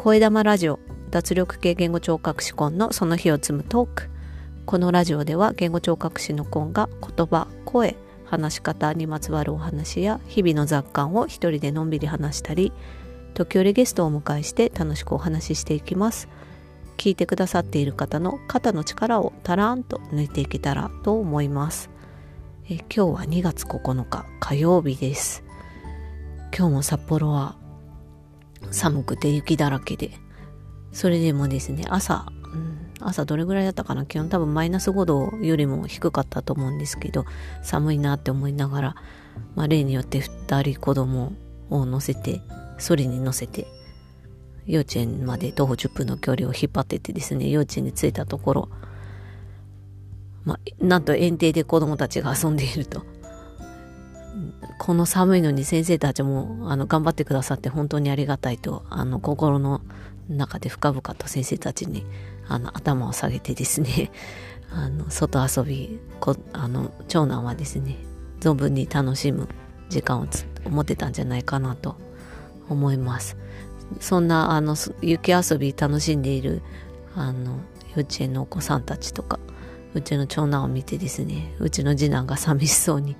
声玉ラジオ脱力系言語聴覚士コンのその日を積むトーク。このラジオでは言語聴覚士のコンが言葉声話し方にまつわるお話や日々の雑感を一人でのんびり話したり時折ゲストをお迎えして楽しくお話ししていきます。聞いてくださっている方の肩の力をたらんと抜いていけたらと思います。え今日は2月9日火曜日です。今日も札幌は寒くて雪だらけで。それでもですね朝、うん、朝どれぐらいだったかな？気温多分マイナス5度よりも低かったと思うんですけど寒いなって思いながら、まあ、例によって2人子供を乗せてそれに乗せて幼稚園まで徒歩10分の距離を引っ張っててですね幼稚園に着いたところ、まあ、なんと園庭で子供たちが遊んでいると。この寒いのに先生たちもあの頑張ってくださって本当にありがたいとあの心の中で深々と先生たちにあの頭を下げてですね あの外遊びこあの長男はですね存分に楽しむ時間を持ってたんじゃないかなと思います。そんなあの雪遊び楽しんでいるあの幼稚園のお子さんたちとかうちの長男を見てですねうちの次男が寂しそうに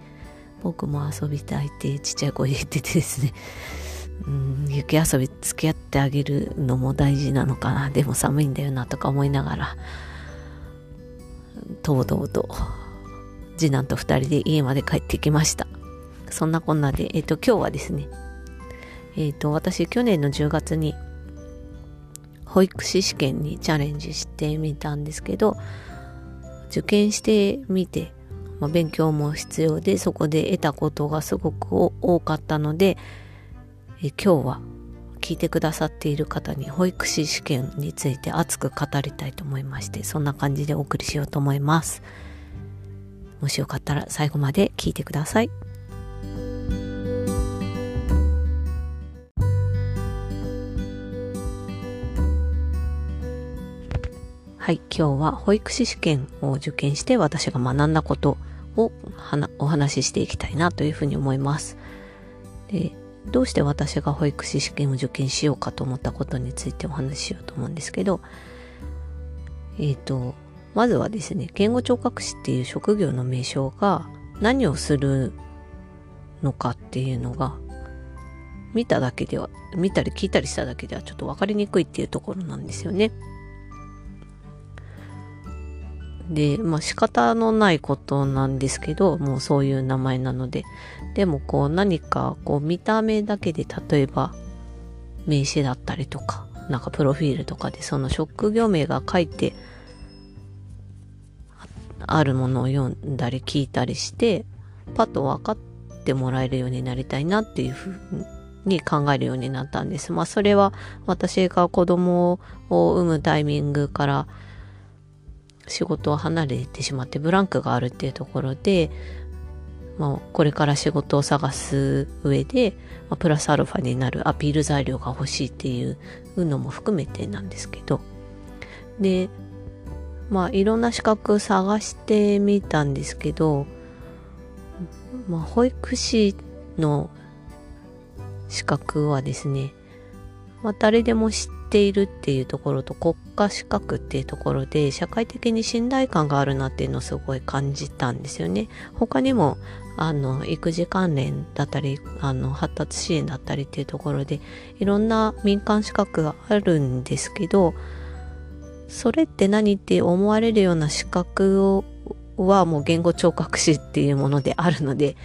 僕も遊びたいってちっちゃい声で言っててですね、うん、雪遊び付き合ってあげるのも大事なのかな。でも寒いんだよなとか思いながら、とうと。うと次男と二人で家まで帰ってきました。そんなこんなで、えっ、と、今日はですね、えっ、と、私去年の10月に保育士試験にチャレンジしてみたんですけど、受験してみてまあ、勉強も必要でそこで得たことがすごく多かったのでえ今日は聞いてくださっている方に保育士試験について熱く語りたいと思いましてそんな感じでお送りしようと思います。もしよかったら最後まで聞いてください。はい、今日は保育士試験を受験して私が学んだことをお話ししていきたいなというふうに思います。でどうして私が保育士試験を受験しようかと思ったことについてお話ししようと思うんですけど、えっ、ー、と、まずはですね、言語聴覚士っていう職業の名称が何をするのかっていうのが見ただけでは、見たり聞いたりしただけではちょっと分かりにくいっていうところなんですよね。で、まあ仕方のないことなんですけど、もうそういう名前なので。でもこう何かこう見た目だけで例えば名刺だったりとか、なんかプロフィールとかでその職業名が書いてあるものを読んだり聞いたりして、パッと分かってもらえるようになりたいなっていうふうに考えるようになったんです。まあそれは私が子供を産むタイミングから仕事を離れてしまってブランクがあるっていうところで、まあ、これから仕事を探す上で、まあ、プラスアルファになるアピール材料が欲しいっていうのも含めてなんですけど。でまあいろんな資格探してみたんですけど、まあ、保育士の資格はですね、まあ、誰でも知っているっていうところと国家資格っていうところで社会的に信頼感があるなっていうのをすごい感じたんですよね。他にもあの育児関連だったりあの発達支援だったりっていうところでいろんな民間資格があるんですけどそれって何って思われるような資格をはもう言語聴覚士っていうものであるので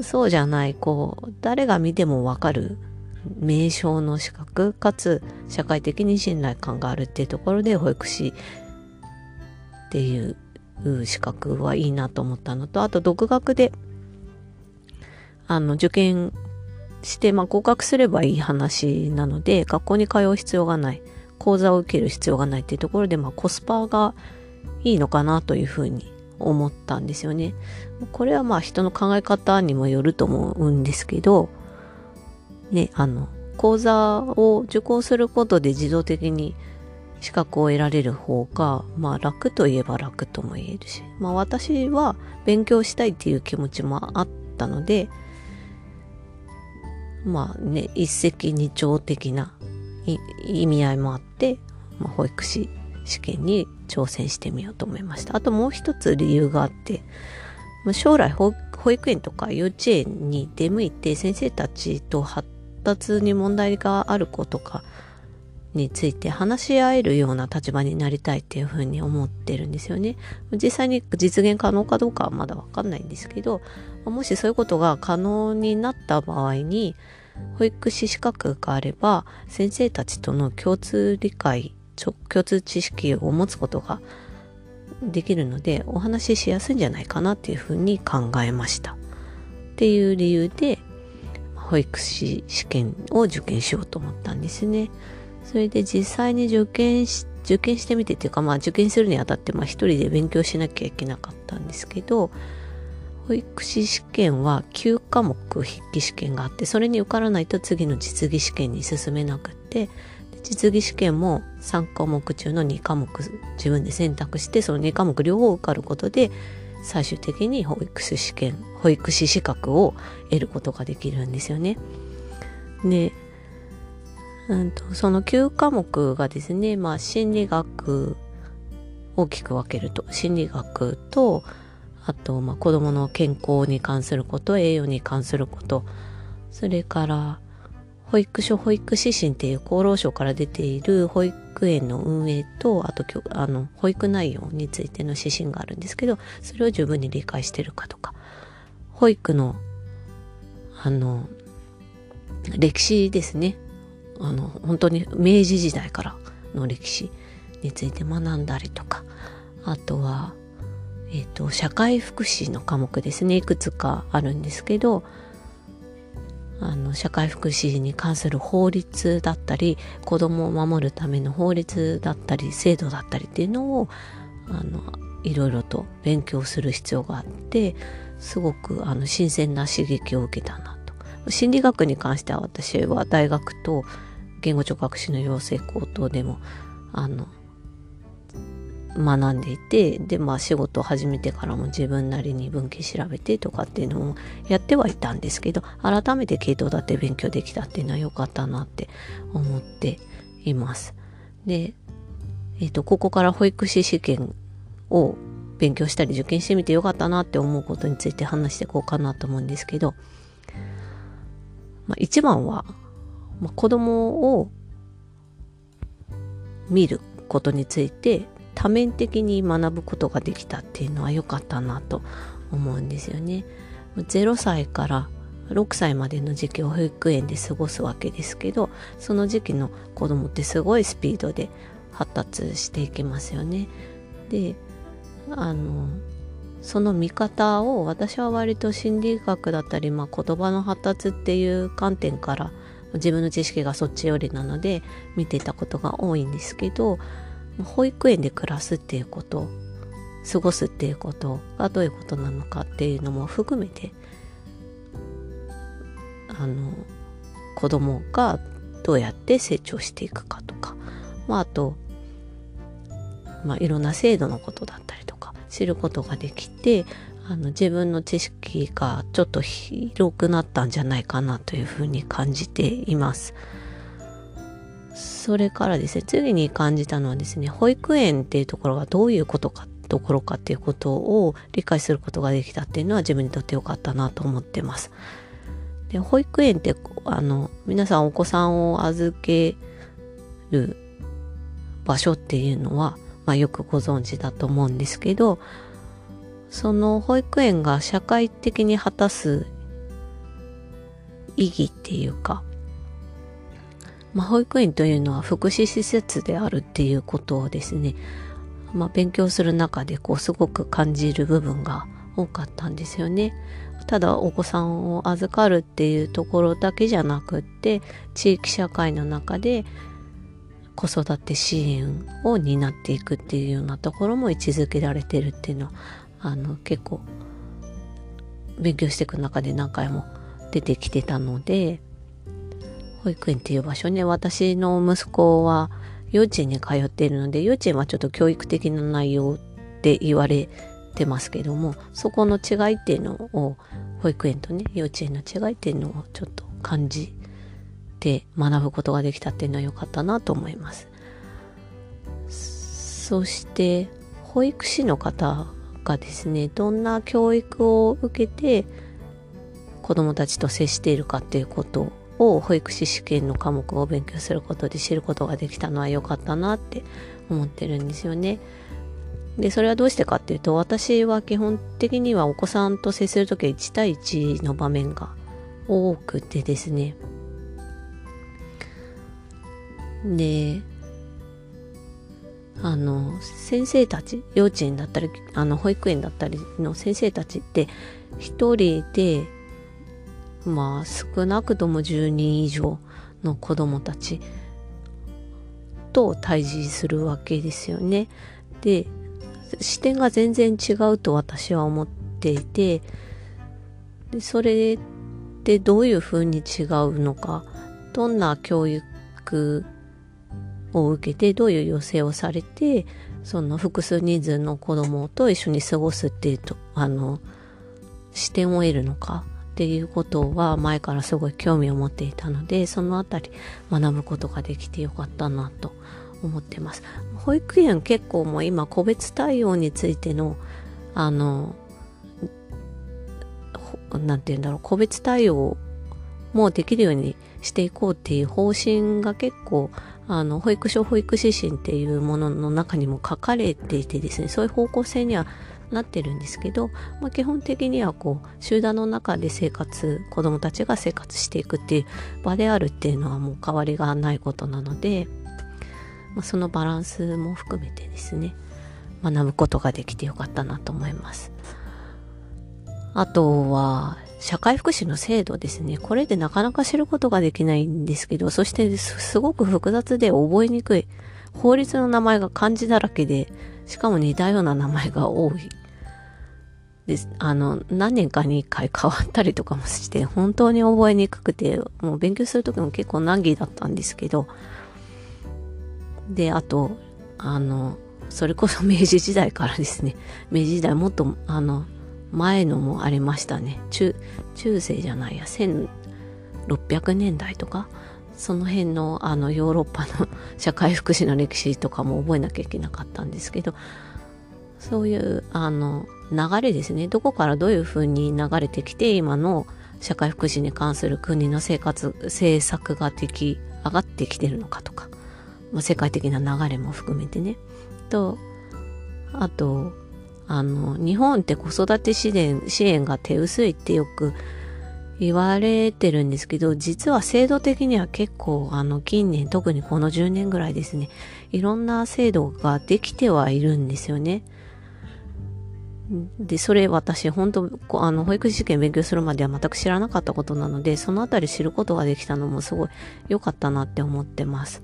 そうじゃないこう誰が見てもわかる名称の資格かつ社会的に信頼感があるっていうところで保育士っていう資格はいいなと思ったのとあと独学であの受験して、まあ、合格すればいい話なので学校に通う必要がない講座を受ける必要がないっていうところで、まあ、コスパがいいのかなというふうに思ったんですよね。これはまあ人の考え方にもよると思うんですけどね、あの、講座を受講することで自動的に資格を得られる方が、まあ楽といえば楽とも言えるし、まあ私は勉強したいっていう気持ちもあったので、まあね、一石二鳥的な意味合いもあって、まあ、保育士試験に挑戦してみようと思いました。あともう一つ理由があって、まあ、将来保育園とか幼稚園に出向いて先生たちと発達に問題がある子とかについて話し合えるような立場になりたいっていうふうに思ってるんですよね。実際に実現可能かどうかはまだわかんないんですけど、もしそういうことが可能になった場合に、保育士資格があれば、先生たちとの共通理解、共通知識を持つことができるので、お話ししやすいんじゃないかなっていうふうに考えました。っていう理由で、保育士試験を受験しようと思ったんですね。それで実際に受験し、受験してみてっていうか、まあ受験するにあたって、まあ一人で勉強しなきゃいけなかったんですけど、保育士試験は9科目筆記試験があって、それに受からないと次の実技試験に進めなくて、実技試験も3科目中の2科目自分で選択して、その2科目両方受かることで、最終的に保育士試験、保育士資格を得ることができるんですよね。で、うんと、その9科目がですね、まあ、心理学、大きく分けると、心理学と、あと、まあ、子供の健康に関すること、栄養に関すること、それから、保育所保育指針っていう厚労省から出ている保育育園の運営と、あと、あの、保育内容についての指針があるんですけど、それを十分に理解してるかとか、保育の、あの、歴史ですね。あの本当に明治時代からの歴史について学んだりとか。あとは、えっ、ー、と社会福祉の科目ですね。いくつかあるんですけどあの社会福祉に関する法律だったり子どもを守るための法律だったり制度だったりっていうのをあのいろいろと勉強する必要があってすごくあの新鮮な刺激を受けたなと。心理学に関しては私は大学と言語聴覚士の養成高等でもあの学んでいてでまあ仕事を始めてからも自分なりに文系調べてとかっていうのもやってはいたんですけど改めて系統だって勉強できたっていうのは良かったなって思っています。で、えっ、ー、とここから保育士試験を勉強したり受験してみてよかったなって思うことについて話していこうかなと思うんですけどまあ、一番は、まあ、子供を見ることについて多面的に学ぶことができたっていうのは良かったなと思うんですよね。0歳から6歳までの時期を保育園で過ごすわけですけどその時期の子供ってすごいスピードで発達していきますよね。であのその見方を私は割と心理学だったり、まあ、言葉の発達っていう観点から自分の知識がそっち寄りなので見てたことが多いんですけど保育園で暮らすっていうこと過ごすっていうことがどういうことなのかっていうのも含めてあの子供がどうやって成長していくかとか、まあ、あと、まあ、いろんな制度のことだったりとか知ることができてあの自分の知識がちょっと広くなったんじゃないかなというふうに感じています。それからですね、次に感じたのはですね、保育園っていうところがどういうことか、ところかっていうことを理解することができたっていうのは自分にとってよかったなと思ってます。で、保育園って、あの、皆さんお子さんを預ける場所っていうのは、まあ、よくご存知だと思うんですけどその保育園が社会的に果たす意義っていうか、まあ、保育園というのは福祉施設であるっていうことをですね、まあ、勉強する中でこうすごく感じる部分が多かったんですよね。ただお子さんを預かるっていうところだけじゃなくって地域社会の中で子育て支援を担っていくっていうようなところも位置づけられてるっていうのはあの結構勉強していく中で何回も出てきてたので保育園っていう場所ね私の息子は幼稚園に通っているので幼稚園はちょっと教育的な内容って言われてますけどもそこの違いっていうのを保育園とね幼稚園の違いっていうのをちょっと感じで学ぶことができたっていうのは良かったなと思います。そして、保育士の方がですね、どんな教育を受けて子供たちと接しているかっていうことを保育士試験の科目を勉強することで知ることができたのは良かったなって思ってるんですよね。で、それはどうしてかっていうと、私は基本的にはお子さんと接するときは1対1の場面が多くてですね。で、あの、先生たち、幼稚園だったり、あの、保育園だったりの先生たちって、一人で、まあ、少なくとも10人以上の子供たちと対峙するわけですよね。で、視点が全然違うと私は思っていて、でそれってどういうふうに違うのか、どんな教育を受けて、どういう要請をされて、その複数人数の子供と一緒に過ごすっていうと、あの、視点を得るのかっていうことは前からすごい興味を持っていたので、そのあたり学ぶことができてよかったなと思ってます。保育園結構もう今個別対応についての、あの、なんて言うんだろう、個別対応もできるようにしていこうっていう方針が結構、あの、保育所保育指針っていうものの中にも書かれていてですね、そういう方向性にはなってるんですけど、まあ、基本的にはこう集団の中で生活子どもたちが生活していくっていう場であるっていうのはもう変わりがないことなので、まあ、そのバランスも含めてですね学ぶことができてよかったなと思います。あとは、社会福祉の制度ですね。これでなかなか知ることができないんですけど、そしてすごく複雑で覚えにくい。法律の名前が漢字だらけで、しかも似たような名前が多い。です。あの、何年かに一回変わったりとかもして、本当に覚えにくくて、もう勉強するときも結構難儀だったんですけど、で、あと、あの、それこそ 明治時代からですね、明治時代もっと、あの、前のもありましたね。中、中世じゃないや、1600年代とか、その辺のあのヨーロッパの社会福祉の歴史とかも覚えなきゃいけなかったんですけど、そういうあの流れですね。どこからどういうふうに流れてきて、今の社会福祉に関する国の生活、政策が出来上がってきてるのかとか、まあ、世界的な流れも含めてね。と、あと、あの、日本って子育て支援支援が手薄いってよく言われてるんですけど、実は制度的には結構、あの、近年、特にこの10年ぐらいですね、いろんな制度ができてはいるんですよね。で、それ私、本当あの、保育士試験勉強するまでは全く知らなかったことなので、そのあたり知ることができたのもすごい良かったなって思ってます。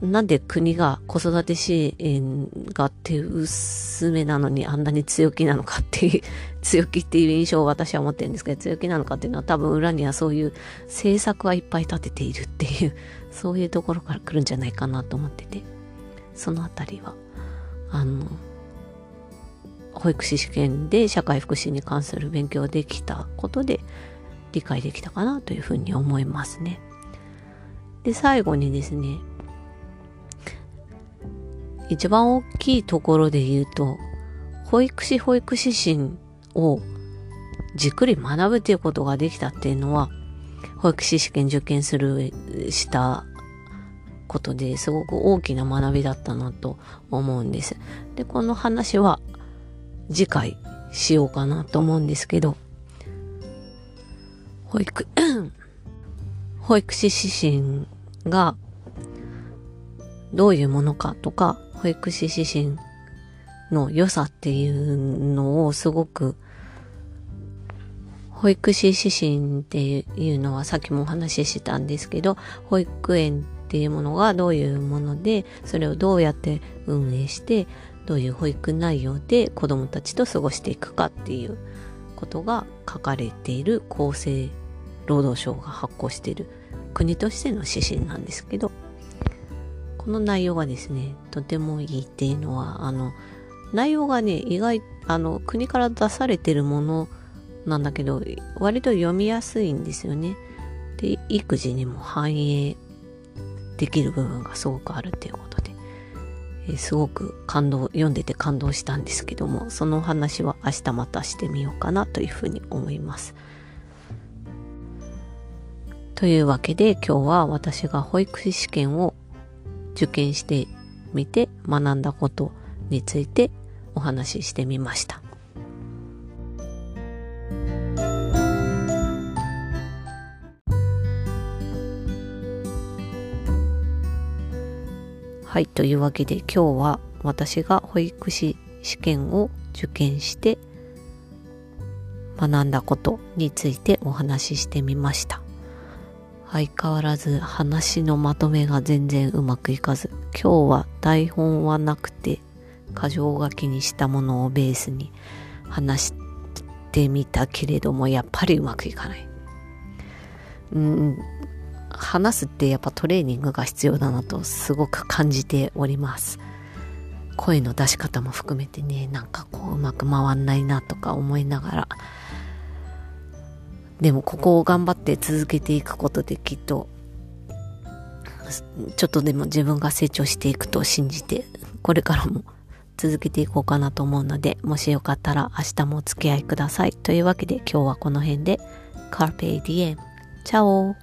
なんで国が子育て支援が手薄めなのにあんなに強気なのかっていう、強気っていう印象を私は持ってるんですけど、強気なのかっていうのは多分裏にはそういう政策はいっぱい立てているっていう、そういうところから来るんじゃないかなと思ってて、そのあたりは、あの、保育士試験で社会福祉に関する勉強できたことで理解できたかなというふうに思いますね。で、最後にですね、一番大きいところで言うと、保育士保育士心をじっくり学ぶっていうことができたっていうのは、保育士試験受験する、したことですごく大きな学びだったなと思うんです。で、この話は次回しようかなと思うんですけど、保育、保育士指針がどういうものかとか、保育士指針の良さっていうのをすごく保育士指針っていうのはさっきもお話ししたんですけど、保育園っていうものがどういうもので、それをどうやって運営して、どういう保育内容で子供たちと過ごしていくかっていうことが書かれている厚生労働省が発行している国としての指針なんですけど、の内容がですね、とてもいいっていうのは、あの、内容がね、意外、あの、国から出されてるものなんだけど、割と読みやすいんですよね。で、育児にも反映できる部分がすごくあるっていうことで、えー、すごく感動、読んでて感動したんですけども、その話は明日またしてみようかなというふうに思います。というわけで今日は私が保育士試験を受験してみて学んだことについてお話ししてみました。はい、というわけで今日は私が保育士試験を受験して学んだことについてお話ししてみました。相変わらず話のまとめが全然うまくいかず、今日は台本はなくて、箇条書きにしたものをベースに話してみたけれども、やっぱりうまくいかない。うん、話すってやっぱトレーニングが必要だなとすごく感じております。声の出し方も含めてね、なんかこううまく回んないなとか思いながら。でもここを頑張って続けていくことできっと、ちょっとでも自分が成長していくと信じて、これからも続けていこうかなと思うので、もしよかったら明日もお付き合いください。というわけで今日はこの辺で、カーペディエン。チャオ